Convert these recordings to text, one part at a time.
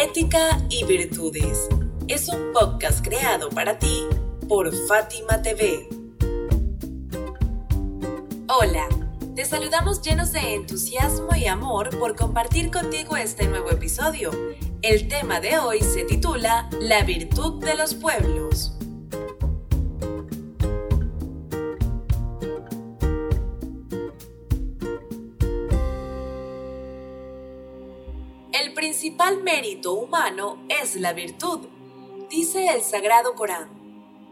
Ética y Virtudes es un podcast creado para ti por Fátima TV. Hola, te saludamos llenos de entusiasmo y amor por compartir contigo este nuevo episodio. El tema de hoy se titula La virtud de los pueblos. Mérito humano es la virtud, dice el Sagrado Corán.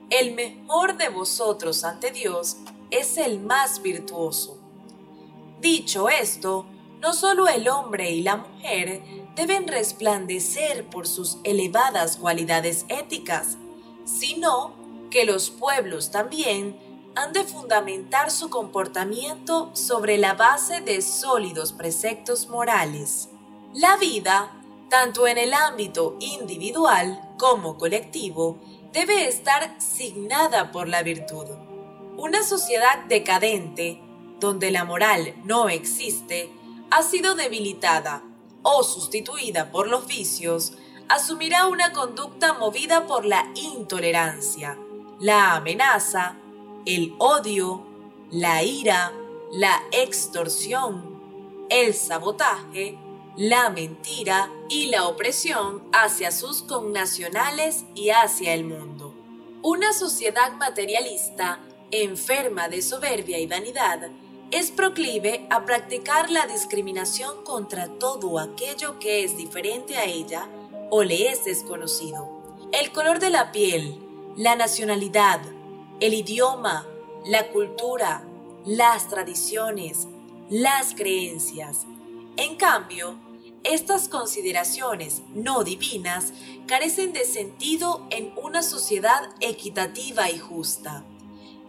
El mejor de vosotros ante Dios es el más virtuoso. Dicho esto, no solo el hombre y la mujer deben resplandecer por sus elevadas cualidades éticas, sino que los pueblos también han de fundamentar su comportamiento sobre la base de sólidos preceptos morales. La vida, tanto en el ámbito individual como colectivo, debe estar signada por la virtud. Una sociedad decadente, donde la moral no existe, ha sido debilitada o sustituida por los vicios, asumirá una conducta movida por la intolerancia, la amenaza, el odio, la ira, la extorsión, el sabotaje, la mentira y la opresión hacia sus connacionales y hacia el mundo. Una sociedad materialista, enferma de soberbia y vanidad, es proclive a practicar la discriminación contra todo aquello que es diferente a ella o le es desconocido. El color de la piel, la nacionalidad, el idioma, la cultura, las tradiciones, las creencias. En cambio, estas consideraciones no divinas carecen de sentido en una sociedad equitativa y justa,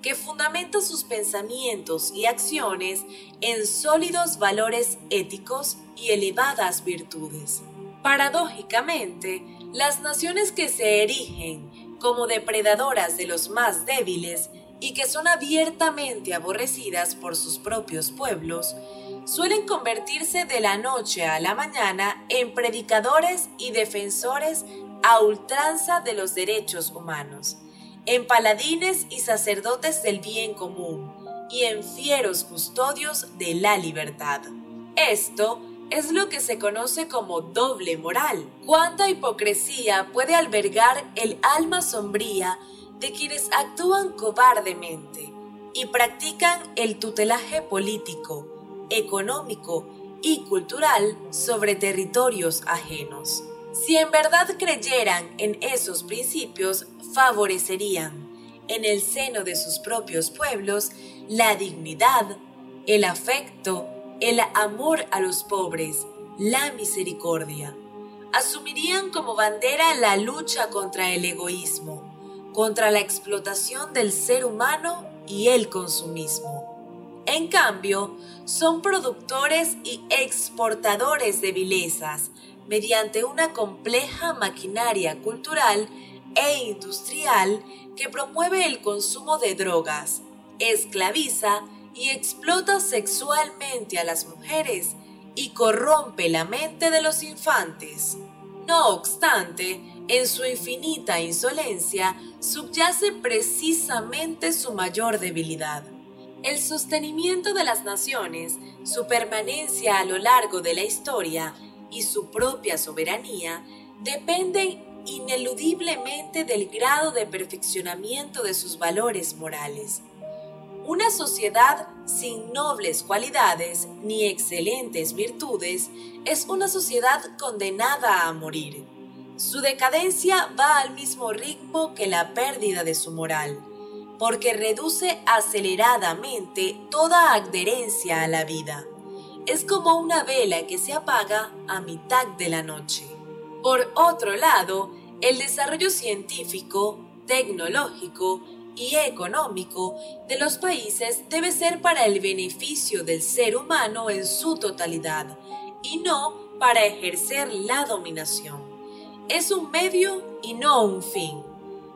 que fundamenta sus pensamientos y acciones en sólidos valores éticos y elevadas virtudes. Paradójicamente, las naciones que se erigen como depredadoras de los más débiles y que son abiertamente aborrecidas por sus propios pueblos, suelen convertirse de la noche a la mañana en predicadores y defensores a ultranza de los derechos humanos, en paladines y sacerdotes del bien común y en fieros custodios de la libertad. Esto es lo que se conoce como doble moral. ¿Cuánta hipocresía puede albergar el alma sombría de quienes actúan cobardemente y practican el tutelaje político, económico y cultural sobre territorios ajenos. Si en verdad creyeran en esos principios, favorecerían, en el seno de sus propios pueblos, la dignidad, el afecto, el amor a los pobres, la misericordia. Asumirían como bandera la lucha contra el egoísmo, contra la explotación del ser humano y el consumismo. En cambio, son productores y exportadores de vilezas mediante una compleja maquinaria cultural e industrial que promueve el consumo de drogas, esclaviza y explota sexualmente a las mujeres y corrompe la mente de los infantes. No obstante, en su infinita insolencia subyace precisamente su mayor debilidad el sostenimiento de las naciones, su permanencia a lo largo de la historia y su propia soberanía dependen ineludiblemente del grado de perfeccionamiento de sus valores morales. Una sociedad sin nobles cualidades ni excelentes virtudes es una sociedad condenada a morir. Su decadencia va al mismo ritmo que la pérdida de su moral porque reduce aceleradamente toda adherencia a la vida. es como una vela que se apaga a mitad de la noche. Por otro lado, el desarrollo científico, tecnológico y económico de los países debe ser para el beneficio del ser humano en su totalidad y no para ejercer la dominación. Es un medio y no un fin.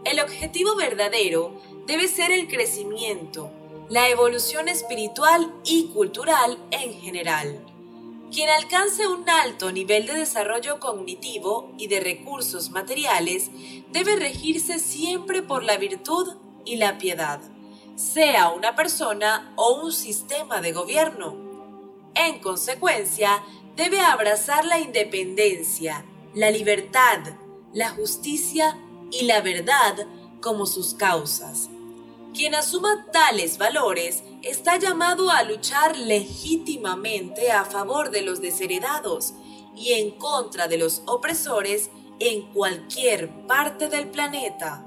El objetivo verdadero debe ser el crecimiento, la evolución espiritual y cultural en general. Quien alcance un alto nivel de desarrollo cognitivo y de recursos materiales debe regirse siempre por la virtud y la piedad, sea una persona o un sistema de gobierno. En consecuencia, debe abrazar la independencia, la libertad, la justicia y la verdad como sus causas. Quien asuma tales valores está llamado a luchar legítimamente a favor de los desheredados y en contra de los opresores en cualquier parte del planeta.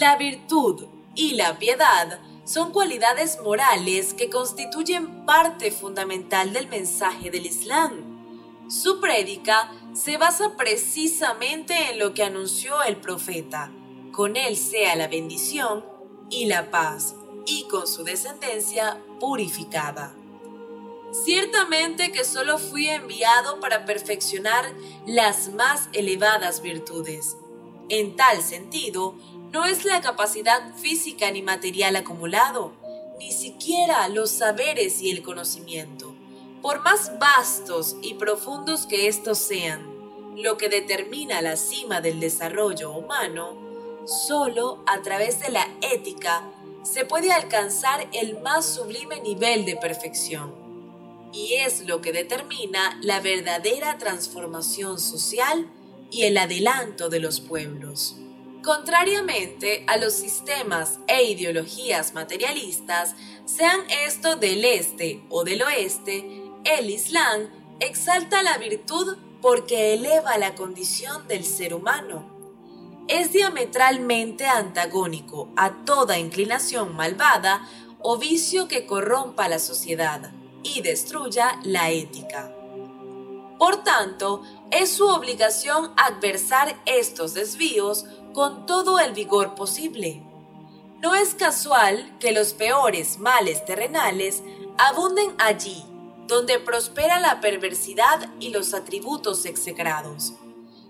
La virtud y la piedad son cualidades morales que constituyen parte fundamental del mensaje del Islam. Su prédica se basa precisamente en lo que anunció el profeta. Con él sea la bendición y la paz, y con su descendencia purificada. Ciertamente que solo fui enviado para perfeccionar las más elevadas virtudes. En tal sentido, no es la capacidad física ni material acumulado, ni siquiera los saberes y el conocimiento, por más vastos y profundos que estos sean, lo que determina la cima del desarrollo humano Solo a través de la ética se puede alcanzar el más sublime nivel de perfección. Y es lo que determina la verdadera transformación social y el adelanto de los pueblos. Contrariamente a los sistemas e ideologías materialistas, sean esto del este o del oeste, el Islam exalta la virtud porque eleva la condición del ser humano es diametralmente antagónico a toda inclinación malvada o vicio que corrompa la sociedad y destruya la ética. Por tanto, es su obligación adversar estos desvíos con todo el vigor posible. No es casual que los peores males terrenales abunden allí, donde prospera la perversidad y los atributos execrados.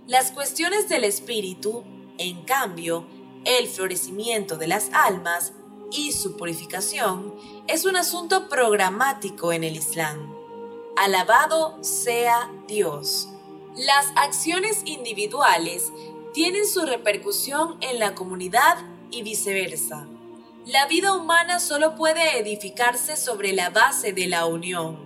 Las cuestiones del espíritu en cambio, el florecimiento de las almas y su purificación es un asunto programático en el Islam. Alabado sea Dios. Las acciones individuales tienen su repercusión en la comunidad y viceversa. La vida humana solo puede edificarse sobre la base de la unión,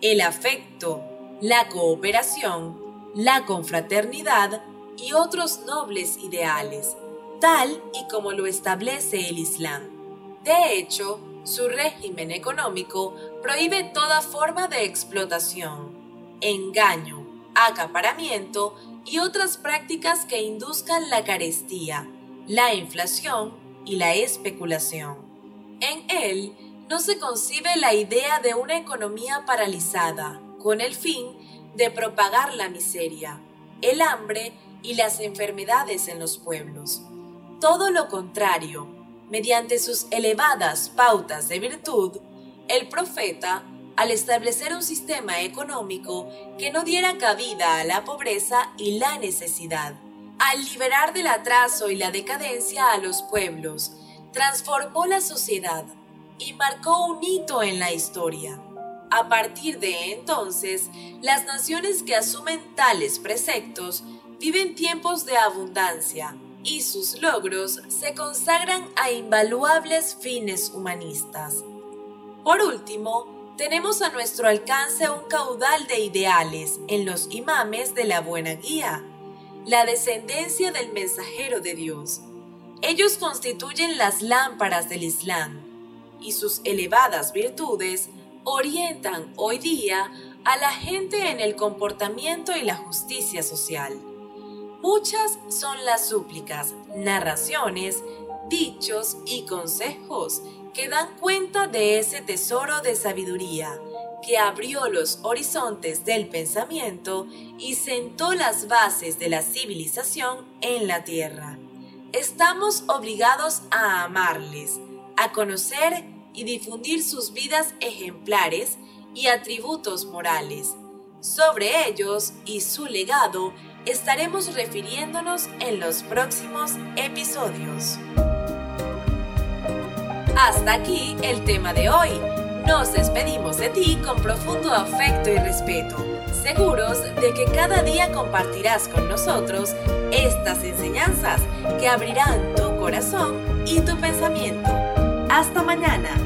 el afecto, la cooperación, la confraternidad y otros nobles ideales, tal y como lo establece el Islam. De hecho, su régimen económico prohíbe toda forma de explotación, engaño, acaparamiento y otras prácticas que induzcan la carestía, la inflación y la especulación. En él no se concibe la idea de una economía paralizada, con el fin de propagar la miseria, el hambre y las enfermedades en los pueblos. Todo lo contrario, mediante sus elevadas pautas de virtud, el profeta, al establecer un sistema económico que no diera cabida a la pobreza y la necesidad, al liberar del atraso y la decadencia a los pueblos, transformó la sociedad y marcó un hito en la historia. A partir de entonces, las naciones que asumen tales preceptos viven tiempos de abundancia y sus logros se consagran a invaluables fines humanistas. Por último, tenemos a nuestro alcance un caudal de ideales en los imames de la buena guía, la descendencia del mensajero de Dios. Ellos constituyen las lámparas del Islam y sus elevadas virtudes orientan hoy día a la gente en el comportamiento y la justicia social. Muchas son las súplicas, narraciones, dichos y consejos que dan cuenta de ese tesoro de sabiduría que abrió los horizontes del pensamiento y sentó las bases de la civilización en la tierra. Estamos obligados a amarles, a conocer y difundir sus vidas ejemplares y atributos morales. Sobre ellos y su legado estaremos refiriéndonos en los próximos episodios. Hasta aquí el tema de hoy. Nos despedimos de ti con profundo afecto y respeto, seguros de que cada día compartirás con nosotros estas enseñanzas que abrirán tu corazón y tu pensamiento. Hasta mañana.